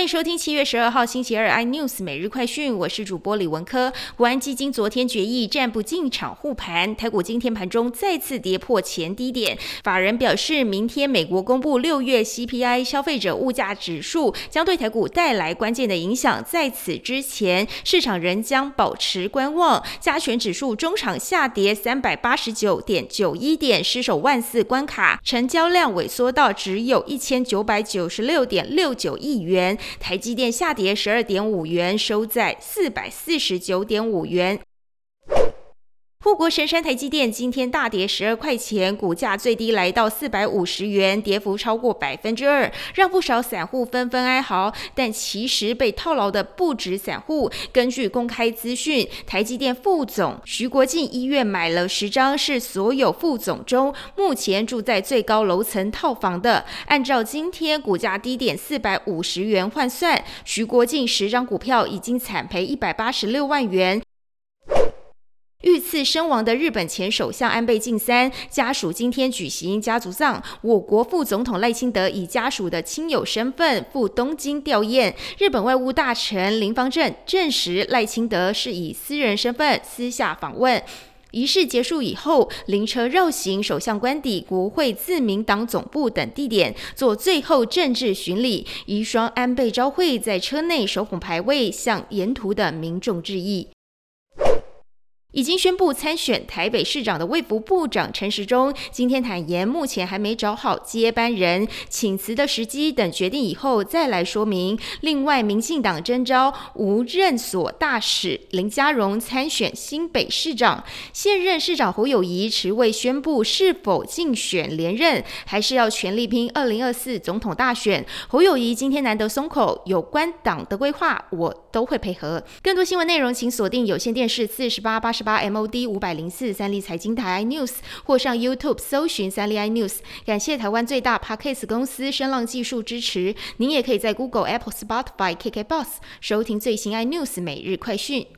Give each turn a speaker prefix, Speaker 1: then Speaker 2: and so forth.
Speaker 1: 欢迎收听七月十二号星期二 iNews 每日快讯，我是主播李文科。国安基金昨天决议暂不进场护盘，台股今天盘中再次跌破前低点。法人表示，明天美国公布六月 CPI 消费者物价指数，将对台股带来关键的影响。在此之前，市场仍将保持观望。加权指数中场下跌三百八十九点九一点，失守万四关卡，成交量萎缩到只有一千九百九十六点六九亿元。台积电下跌十二点五元，收在四百四十九点五元。护国神山台积电今天大跌十二块钱，股价最低来到四百五十元，跌幅超过百分之二，让不少散户纷纷哀嚎。但其实被套牢的不止散户。根据公开资讯，台积电副总徐国进医院买了十张，是所有副总中目前住在最高楼层套房的。按照今天股价低点四百五十元换算，徐国进十张股票已经惨赔一百八十六万元。遇刺身亡的日本前首相安倍晋三家属今天举行家族葬，我国副总统赖清德以家属的亲友身份赴东京吊唁。日本外务大臣林方正证实，赖清德是以私人身份私下访问。仪式结束以后，灵车绕行首相官邸、国会自民党总部等地点，做最后政治巡礼。遗孀安倍昭惠在车内手捧牌位，向沿途的民众致意。已经宣布参选台北市长的卫福部长陈时中，今天坦言，目前还没找好接班人，请辞的时机等决定以后再来说明。另外，民进党征召无任所大使林佳荣参选新北市长，现任市长侯友谊迟未宣布是否竞选连任，还是要全力拼二零二四总统大选。侯友谊今天难得松口，有关党的规划，我都会配合。更多新闻内容，请锁定有线电视四十八八。十八 MOD 五百零四三立财经台 iNews 或上 YouTube 搜寻三立 iNews。感谢台湾最大 Podcast 公司声浪技术支持。您也可以在 Google、Apple、Spotify、KKBox 收听最新 iNews 每日快讯。